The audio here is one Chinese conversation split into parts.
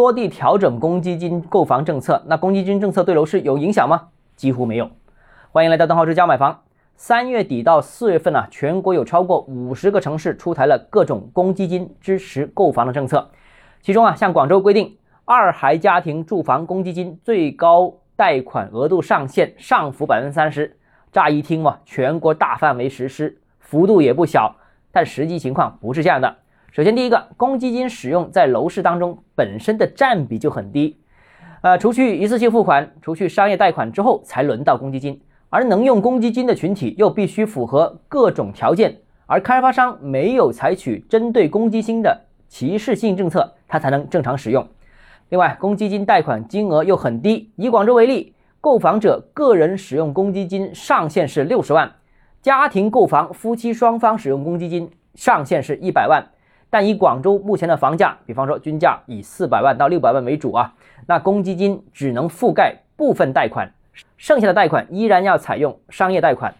多地调整公积金购房政策，那公积金政策对楼市有影响吗？几乎没有。欢迎来到邓浩之家买房。三月底到四月份呢，全国有超过五十个城市出台了各种公积金支持购房的政策。其中啊，像广州规定，二孩家庭住房公积金最高贷款额度上限上浮百分之三十。乍一听嘛，全国大范围实施，幅度也不小，但实际情况不是这样的。首先，第一个，公积金使用在楼市当中本身的占比就很低，呃，除去一次性付款、除去商业贷款之后，才轮到公积金。而能用公积金的群体又必须符合各种条件，而开发商没有采取针对公积金的歧视性政策，它才能正常使用。另外，公积金贷款金额又很低。以广州为例，购房者个人使用公积金上限是六十万，家庭购房夫妻双方使用公积金上限是一百万。但以广州目前的房价，比方说均价以四百万到六百万为主啊，那公积金只能覆盖部分贷款。剩下的贷款依然要采用商业贷款，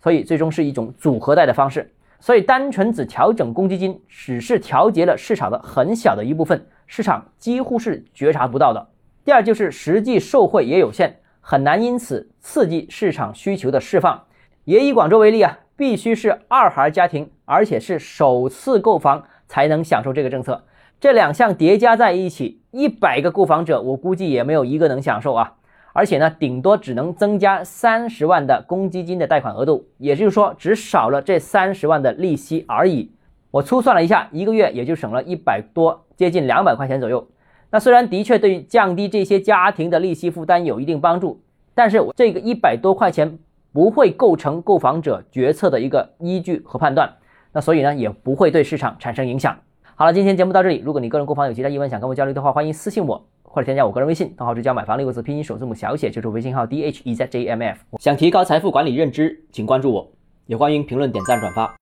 所以最终是一种组合贷的方式。所以单纯只调整公积金，只是调节了市场的很小的一部分，市场几乎是觉察不到的。第二就是实际受惠也有限，很难因此刺激市场需求的释放。也以广州为例啊，必须是二孩家庭，而且是首次购房才能享受这个政策。这两项叠加在一起，一百个购房者，我估计也没有一个能享受啊。而且呢，顶多只能增加三十万的公积金的贷款额度，也就是说，只少了这三十万的利息而已。我粗算了一下，一个月也就省了一百多，接近两百块钱左右。那虽然的确对于降低这些家庭的利息负担有一定帮助，但是这个一百多块钱不会构成购房者决策的一个依据和判断。那所以呢，也不会对市场产生影响。好了，今天节目到这里。如果你个人购房有其他疑问想跟我交流的话，欢迎私信我。或者添加我个人微信，账号是叫买房六个字拼音首字母小写，就是微信号 d h e z j m f。想提高财富管理认知，请关注我，也欢迎评论、点赞、转发。